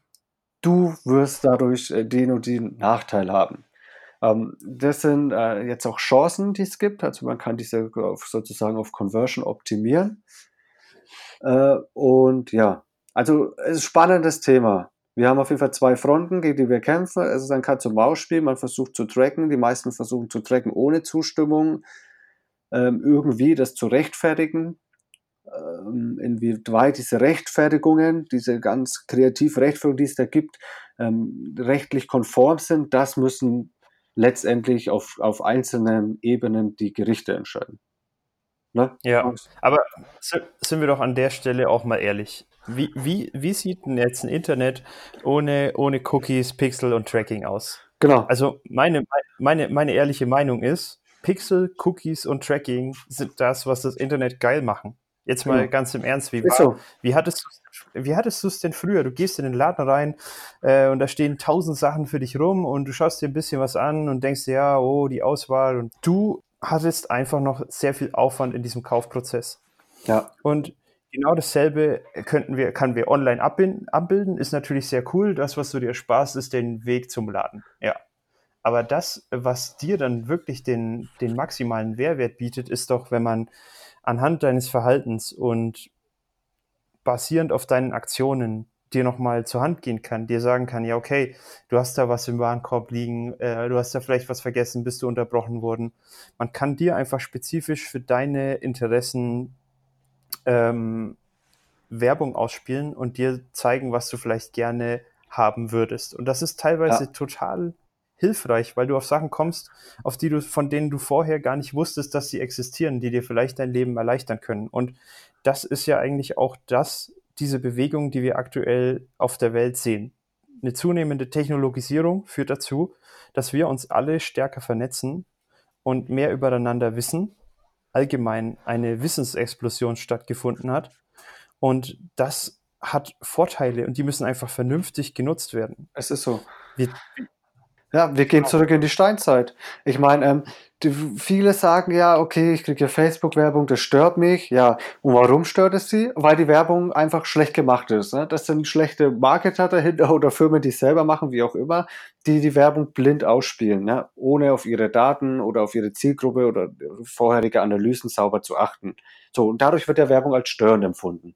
du wirst dadurch äh, den und den Nachteil haben. Ähm, das sind äh, jetzt auch Chancen, die es gibt. Also man kann diese auf, sozusagen auf Conversion optimieren. Äh, und ja, also es ist ein spannendes Thema. Wir haben auf jeden Fall zwei Fronten, gegen die wir kämpfen. Es ist ein Katz-und-Maus-Spiel. Man versucht zu tracken. Die meisten versuchen zu tracken ohne Zustimmung. Ähm, irgendwie das zu rechtfertigen ähm, inwieweit diese Rechtfertigungen, diese ganz kreative Rechtfertigung, die es da gibt, ähm, rechtlich konform sind, das müssen letztendlich auf, auf einzelnen Ebenen die Gerichte entscheiden. Ne? Ja, aber sind wir doch an der Stelle auch mal ehrlich. Wie, wie, wie sieht denn jetzt ein Internet ohne, ohne Cookies, Pixel und Tracking aus? Genau. Also meine, meine, meine ehrliche Meinung ist, Pixel, Cookies und Tracking sind das, was das Internet geil machen. Jetzt mal genau. ganz im Ernst, wie, war, so. wie hattest du wie hattest du es denn früher? Du gehst in den Laden rein äh, und da stehen tausend Sachen für dich rum und du schaust dir ein bisschen was an und denkst dir, ja, oh, die Auswahl. Und du hattest einfach noch sehr viel Aufwand in diesem Kaufprozess. Ja. Und genau dasselbe könnten wir, kann wir online abbilden, ist natürlich sehr cool. Das, was du dir sparst, ist den Weg zum Laden. Ja. Aber das, was dir dann wirklich den, den maximalen Mehrwert bietet, ist doch, wenn man anhand deines Verhaltens und basierend auf deinen Aktionen dir nochmal zur Hand gehen kann, dir sagen kann, ja, okay, du hast da was im Warenkorb liegen, äh, du hast da vielleicht was vergessen, bist du unterbrochen worden. Man kann dir einfach spezifisch für deine Interessen ähm, Werbung ausspielen und dir zeigen, was du vielleicht gerne haben würdest. Und das ist teilweise ja. total hilfreich, weil du auf Sachen kommst, auf die du, von denen du vorher gar nicht wusstest, dass sie existieren, die dir vielleicht dein Leben erleichtern können. Und das ist ja eigentlich auch das, diese Bewegung, die wir aktuell auf der Welt sehen. Eine zunehmende Technologisierung führt dazu, dass wir uns alle stärker vernetzen und mehr übereinander wissen. Allgemein eine Wissensexplosion stattgefunden hat. Und das hat Vorteile und die müssen einfach vernünftig genutzt werden. Es ist so. Wir, ja, wir gehen zurück in die Steinzeit. Ich meine, ähm, die, viele sagen ja, okay, ich kriege ja Facebook-Werbung, das stört mich. Ja, und warum stört es sie? Weil die Werbung einfach schlecht gemacht ist. Ne? Das sind schlechte Marketer dahinter oder Firmen, die es selber machen, wie auch immer, die die Werbung blind ausspielen, ne? ohne auf ihre Daten oder auf ihre Zielgruppe oder vorherige Analysen sauber zu achten. So, und dadurch wird der Werbung als störend empfunden.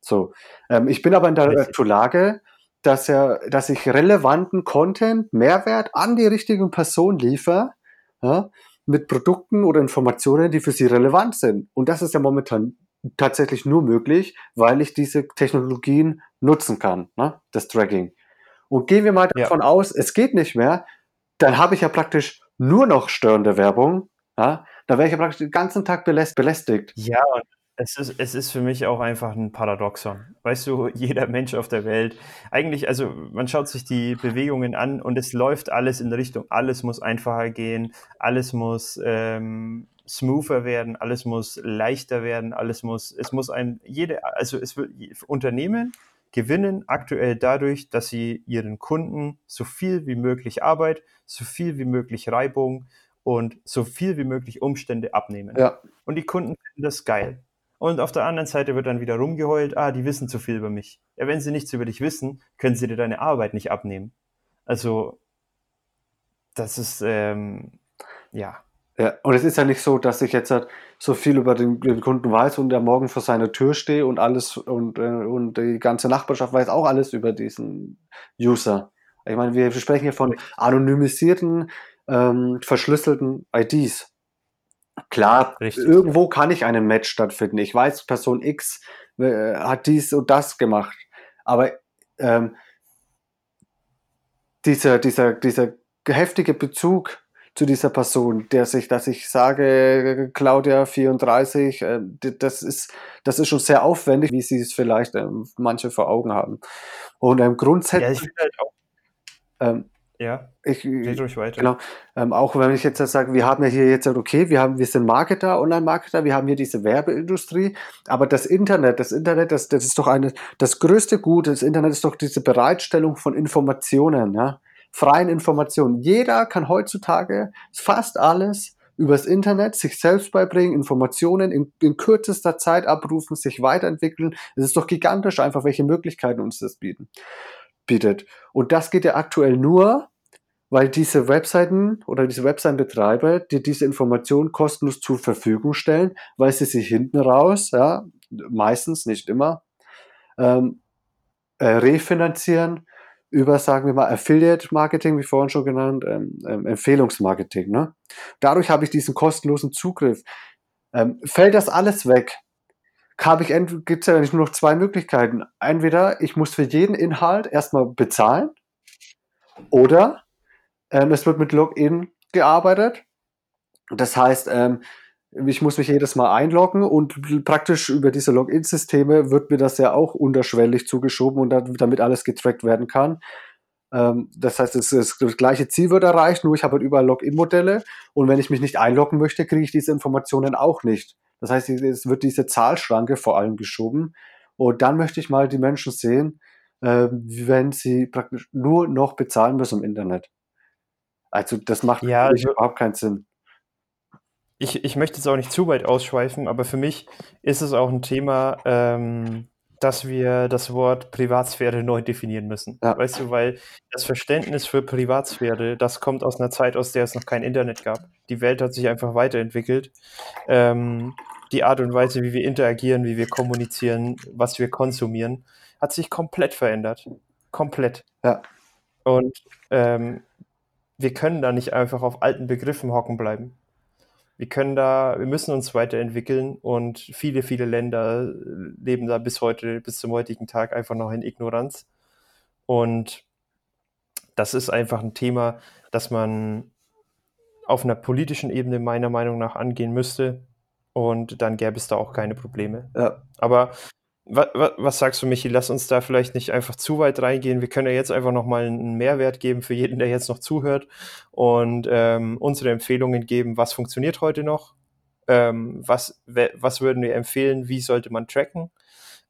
So, ähm, ich bin aber in der Richtig. Lage, dass er, dass ich relevanten Content, Mehrwert an die richtigen Person liefere, ja, mit Produkten oder Informationen, die für sie relevant sind. Und das ist ja momentan tatsächlich nur möglich, weil ich diese Technologien nutzen kann, ne, das Tracking. Und gehen wir mal davon ja. aus, es geht nicht mehr, dann habe ich ja praktisch nur noch störende Werbung. Ja, da wäre ich ja praktisch den ganzen Tag belästigt. Ja, und es ist, es ist für mich auch einfach ein Paradoxon. Weißt du, jeder Mensch auf der Welt, eigentlich, also man schaut sich die Bewegungen an und es läuft alles in Richtung, alles muss einfacher gehen, alles muss ähm, smoother werden, alles muss leichter werden, alles muss, es muss ein, jede, also es wird, Unternehmen gewinnen aktuell dadurch, dass sie ihren Kunden so viel wie möglich Arbeit, so viel wie möglich Reibung und so viel wie möglich Umstände abnehmen. Ja. Und die Kunden finden das geil. Und auf der anderen Seite wird dann wieder rumgeheult, ah, die wissen zu viel über mich. Ja, wenn sie nichts über dich wissen, können sie dir deine Arbeit nicht abnehmen. Also, das ist, ähm, ja. Ja, und es ist ja nicht so, dass ich jetzt halt so viel über den, den, Kunden weiß und der morgen vor seiner Tür stehe und alles und, äh, und die ganze Nachbarschaft weiß auch alles über diesen User. Ich meine, wir sprechen hier von anonymisierten, ähm, verschlüsselten IDs. Klar, Richtig. irgendwo kann ich einen Match stattfinden. Ich weiß, Person X äh, hat dies und das gemacht. Aber ähm, dieser, dieser, dieser heftige Bezug zu dieser Person, der sich, dass ich sage, Claudia 34, äh, das ist, das ist schon sehr aufwendig, wie sie es vielleicht ähm, manche vor Augen haben. Und ähm, grundsätzlich. Ja, ich halt auch, ähm, ja. Ich, Geht ruhig weiter. Genau. Ähm, auch wenn ich jetzt sage, wir haben ja hier jetzt, okay, wir haben, wir sind Marketer, Online-Marketer, wir haben hier diese Werbeindustrie, aber das Internet, das Internet, das, das ist doch eine, das größte Gut, das Internet ist doch diese Bereitstellung von Informationen, ja, freien Informationen. Jeder kann heutzutage fast alles übers Internet sich selbst beibringen, Informationen in, in kürzester Zeit abrufen, sich weiterentwickeln. Es ist doch gigantisch einfach, welche Möglichkeiten uns das bieten bietet. Und das geht ja aktuell nur, weil diese Webseiten oder diese Webseitenbetreiber dir diese Informationen kostenlos zur Verfügung stellen, weil sie sich hinten raus, ja, meistens, nicht immer, ähm, äh, refinanzieren über, sagen wir mal, Affiliate Marketing, wie vorhin schon genannt, ähm, ähm, Empfehlungsmarketing. Ne? Dadurch habe ich diesen kostenlosen Zugriff. Ähm, fällt das alles weg, habe ich gibt es ja nicht nur noch zwei Möglichkeiten. Entweder ich muss für jeden Inhalt erstmal bezahlen oder ähm, es wird mit Login gearbeitet. Das heißt, ähm, ich muss mich jedes Mal einloggen und praktisch über diese Login-Systeme wird mir das ja auch unterschwellig zugeschoben und damit alles getrackt werden kann. Ähm, das heißt, es, es, das gleiche Ziel wird erreicht, nur ich habe halt überall Login-Modelle und wenn ich mich nicht einloggen möchte, kriege ich diese Informationen auch nicht. Das heißt, es wird diese Zahlschranke vor allem geschoben. Und dann möchte ich mal die Menschen sehen, äh, wenn sie praktisch nur noch bezahlen müssen im Internet. Also das macht ja, also, überhaupt keinen Sinn. Ich, ich möchte jetzt auch nicht zu weit ausschweifen, aber für mich ist es auch ein Thema, ähm, dass wir das Wort Privatsphäre neu definieren müssen. Ja. Weißt du, weil das Verständnis für Privatsphäre, das kommt aus einer Zeit, aus der es noch kein Internet gab. Die Welt hat sich einfach weiterentwickelt. Ähm, die Art und Weise, wie wir interagieren, wie wir kommunizieren, was wir konsumieren, hat sich komplett verändert. Komplett. Ja. Und ähm, wir können da nicht einfach auf alten Begriffen hocken bleiben. Wir können da, wir müssen uns weiterentwickeln und viele, viele Länder leben da bis heute, bis zum heutigen Tag einfach noch in Ignoranz. Und das ist einfach ein Thema, das man auf einer politischen Ebene meiner Meinung nach angehen müsste. Und dann gäbe es da auch keine Probleme. Ja. Aber was, was, sagst du, Michi? Lass uns da vielleicht nicht einfach zu weit reingehen. Wir können ja jetzt einfach nochmal einen Mehrwert geben für jeden, der jetzt noch zuhört und ähm, unsere Empfehlungen geben. Was funktioniert heute noch? Ähm, was, was würden wir empfehlen? Wie sollte man tracken?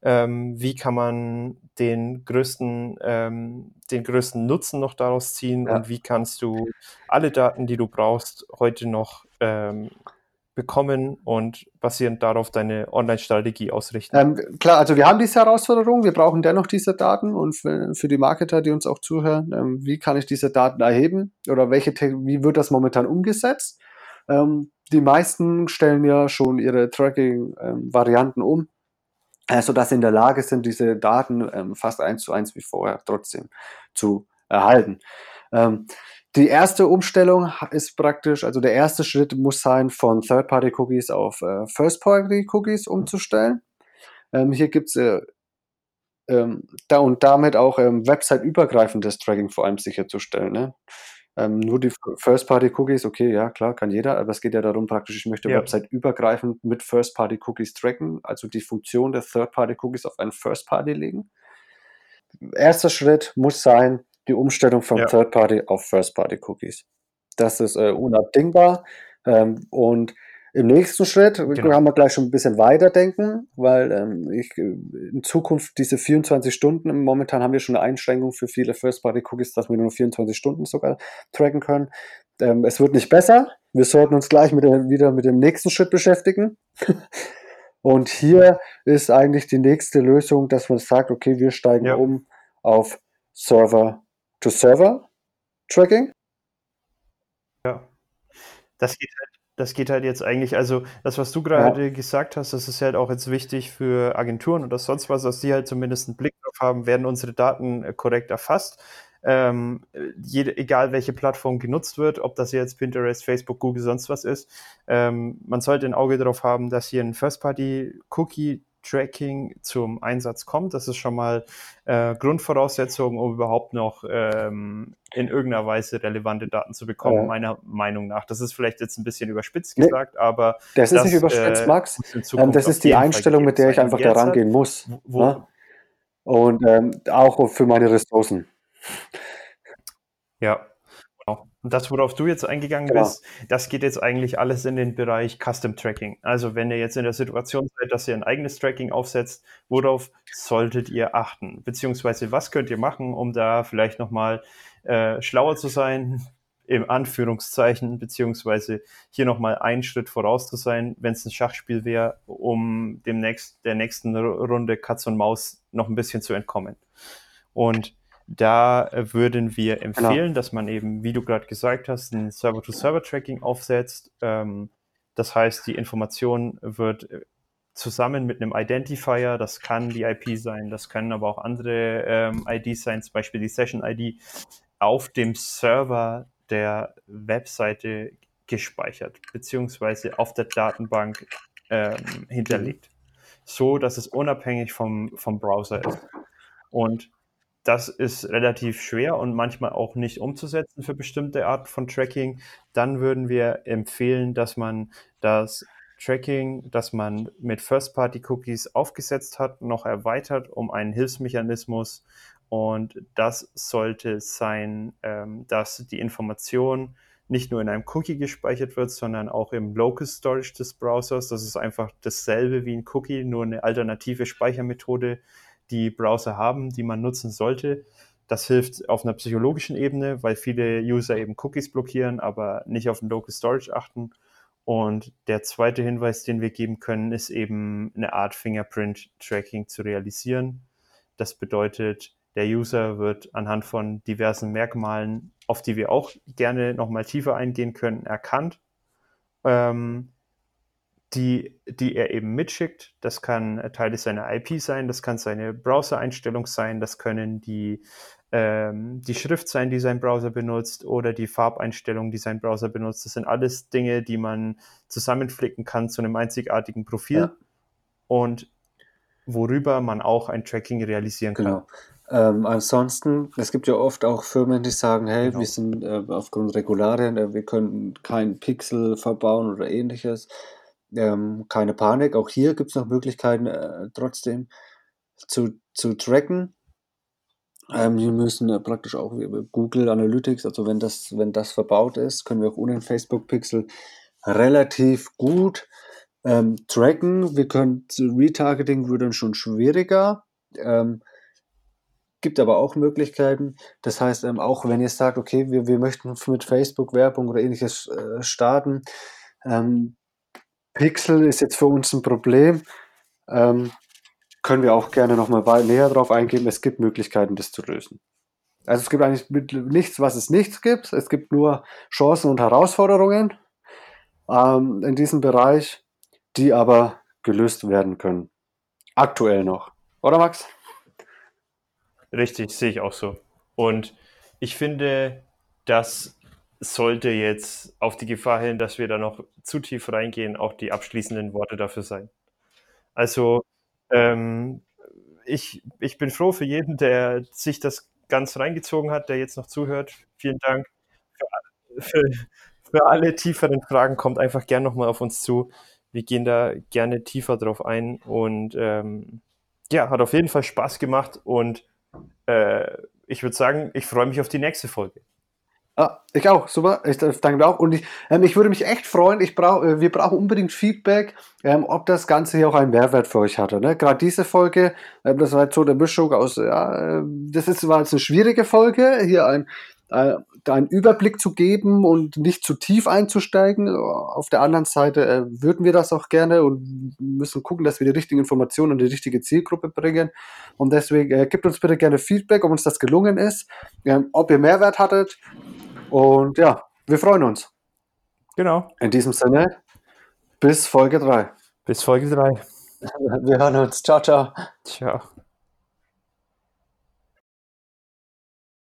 Ähm, wie kann man den größten, ähm, den größten Nutzen noch daraus ziehen? Ja. Und wie kannst du alle Daten, die du brauchst, heute noch ähm, bekommen und basierend darauf deine Online-Strategie ausrichten? Ähm, klar, also wir haben diese Herausforderung, wir brauchen dennoch diese Daten und für, für die Marketer, die uns auch zuhören, ähm, wie kann ich diese Daten erheben oder welche, wie wird das momentan umgesetzt? Ähm, die meisten stellen ja schon ihre Tracking-Varianten um, äh, sodass sie in der Lage sind, diese Daten ähm, fast eins zu eins wie vorher trotzdem zu erhalten. Die erste Umstellung ist praktisch, also der erste Schritt muss sein, von Third-Party-Cookies auf äh, First-Party-Cookies umzustellen. Ähm, hier gibt es äh, ähm, da und damit auch ähm, website-übergreifendes Tracking vor allem sicherzustellen. Ne? Ähm, nur die First-Party-Cookies, okay, ja, klar, kann jeder, aber es geht ja darum, praktisch, ich möchte ja. Website-übergreifend mit First-Party-Cookies tracken, also die Funktion der Third-Party-Cookies auf einen First-Party legen. Erster Schritt muss sein, die Umstellung von ja. Third-Party auf First-Party-Cookies. Das ist äh, unabdingbar. Ähm, und im nächsten Schritt genau. haben wir gleich schon ein bisschen weiterdenken, weil ähm, ich äh, in Zukunft diese 24 Stunden, momentan haben wir schon eine Einschränkung für viele First-Party-Cookies, dass wir nur 24 Stunden sogar tracken können. Ähm, es wird nicht besser. Wir sollten uns gleich mit der, wieder mit dem nächsten Schritt beschäftigen. Und hier ist eigentlich die nächste Lösung, dass man sagt, okay, wir steigen ja. um auf Server To-Server-Tracking? Ja. Das geht halt das geht halt jetzt eigentlich, also das, was du gerade ja. gesagt hast, das ist halt auch jetzt wichtig für Agenturen oder sonst was, dass die halt zumindest einen Blick drauf haben, werden unsere Daten äh, korrekt erfasst. Ähm, jede, egal welche Plattform genutzt wird, ob das jetzt Pinterest, Facebook, Google, sonst was ist, ähm, man sollte ein Auge darauf haben, dass hier ein First-Party-Cookie Tracking zum Einsatz kommt. Das ist schon mal äh, Grundvoraussetzung, um überhaupt noch ähm, in irgendeiner Weise relevante Daten zu bekommen, ja. meiner Meinung nach. Das ist vielleicht jetzt ein bisschen überspitzt gesagt, nee, aber. Das ist das, nicht überspitzt, äh, Max. Ähm, das ist die Einstellung, mit der ich einfach da rangehen muss. Wo, ne? Und ähm, auch für meine Ressourcen. Ja, und das, worauf du jetzt eingegangen genau. bist, das geht jetzt eigentlich alles in den Bereich Custom Tracking. Also wenn ihr jetzt in der Situation seid, dass ihr ein eigenes Tracking aufsetzt, worauf solltet ihr achten? Beziehungsweise was könnt ihr machen, um da vielleicht nochmal äh, schlauer zu sein, im Anführungszeichen, beziehungsweise hier nochmal einen Schritt voraus zu sein, wenn es ein Schachspiel wäre, um demnächst der nächsten Runde Katz und Maus noch ein bisschen zu entkommen. Und da äh, würden wir genau. empfehlen, genau. dass man eben, wie du gerade gesagt hast, ein Server-to-Server-Tracking aufsetzt. Ähm, das heißt, die Information wird äh, zusammen mit einem Identifier, das kann die IP sein, das können aber auch andere ähm, IDs sein, zum Beispiel die Session-ID, auf dem Server der Webseite gespeichert, beziehungsweise auf der Datenbank ähm, hinterlegt. So, dass es unabhängig vom, vom Browser ist. Und das ist relativ schwer und manchmal auch nicht umzusetzen für bestimmte Art von Tracking. Dann würden wir empfehlen, dass man das Tracking, das man mit First-Party-Cookies aufgesetzt hat, noch erweitert um einen Hilfsmechanismus. Und das sollte sein, ähm, dass die Information nicht nur in einem Cookie gespeichert wird, sondern auch im Local Storage des Browsers. Das ist einfach dasselbe wie ein Cookie, nur eine alternative Speichermethode die Browser haben, die man nutzen sollte. Das hilft auf einer psychologischen Ebene, weil viele User eben Cookies blockieren, aber nicht auf den Local Storage achten. Und der zweite Hinweis, den wir geben können, ist eben eine Art Fingerprint-Tracking zu realisieren. Das bedeutet, der User wird anhand von diversen Merkmalen, auf die wir auch gerne nochmal tiefer eingehen können, erkannt. Ähm, die, die er eben mitschickt. Das kann Teile seiner IP sein, das kann seine Browser-Einstellung sein, das können die, ähm, die Schrift sein, die sein Browser benutzt oder die Farbeinstellung, die sein Browser benutzt. Das sind alles Dinge, die man zusammenflicken kann zu einem einzigartigen Profil ja. und worüber man auch ein Tracking realisieren kann. Genau. Ähm, ansonsten, es gibt ja oft auch Firmen, die sagen, hey, genau. wir sind äh, aufgrund Regularien, äh, wir können keinen Pixel verbauen oder ähnliches. Ähm, keine Panik, auch hier gibt es noch Möglichkeiten äh, trotzdem zu, zu tracken. Ähm, wir müssen äh, praktisch auch über Google Analytics, also wenn das, wenn das verbaut ist, können wir auch ohne Facebook Pixel relativ gut ähm, tracken. Wir können Retargeting würde schon schwieriger. Ähm, gibt aber auch Möglichkeiten. Das heißt, ähm, auch wenn ihr sagt, okay, wir, wir möchten mit Facebook Werbung oder ähnliches äh, starten, ähm, Pixel ist jetzt für uns ein Problem. Ähm, können wir auch gerne nochmal näher drauf eingehen. Es gibt Möglichkeiten, das zu lösen. Also es gibt eigentlich nichts, was es nicht gibt. Es gibt nur Chancen und Herausforderungen ähm, in diesem Bereich, die aber gelöst werden können. Aktuell noch. Oder Max? Richtig, sehe ich auch so. Und ich finde, das sollte jetzt auf die Gefahr hin, dass wir da noch zu tief reingehen, auch die abschließenden Worte dafür sein. Also ähm, ich, ich bin froh für jeden, der sich das ganz reingezogen hat, der jetzt noch zuhört. Vielen Dank. Für, für, für alle tieferen Fragen kommt einfach gern nochmal auf uns zu. Wir gehen da gerne tiefer drauf ein und ähm, ja, hat auf jeden Fall Spaß gemacht und äh, ich würde sagen, ich freue mich auf die nächste Folge. Ah, ich auch, super. Ich danke auch. Und ich, ähm, ich würde mich echt freuen, ich brauch, äh, wir brauchen unbedingt Feedback, ähm, ob das Ganze hier auch einen Mehrwert für euch hatte. Ne? Gerade diese Folge, ähm, das war jetzt so eine Mischung aus, ja, äh, das ist, war jetzt eine schwierige Folge, hier ein, äh, einen Überblick zu geben und nicht zu tief einzusteigen. Auf der anderen Seite äh, würden wir das auch gerne und müssen gucken, dass wir die richtigen Informationen an die richtige Zielgruppe bringen. Und deswegen äh, gebt uns bitte gerne Feedback, ob uns das gelungen ist, ähm, ob ihr Mehrwert hattet und ja, wir freuen uns. Genau. In diesem Sinne, bis Folge 3. Bis Folge 3. Wir hören uns. Ciao, ciao. Ciao.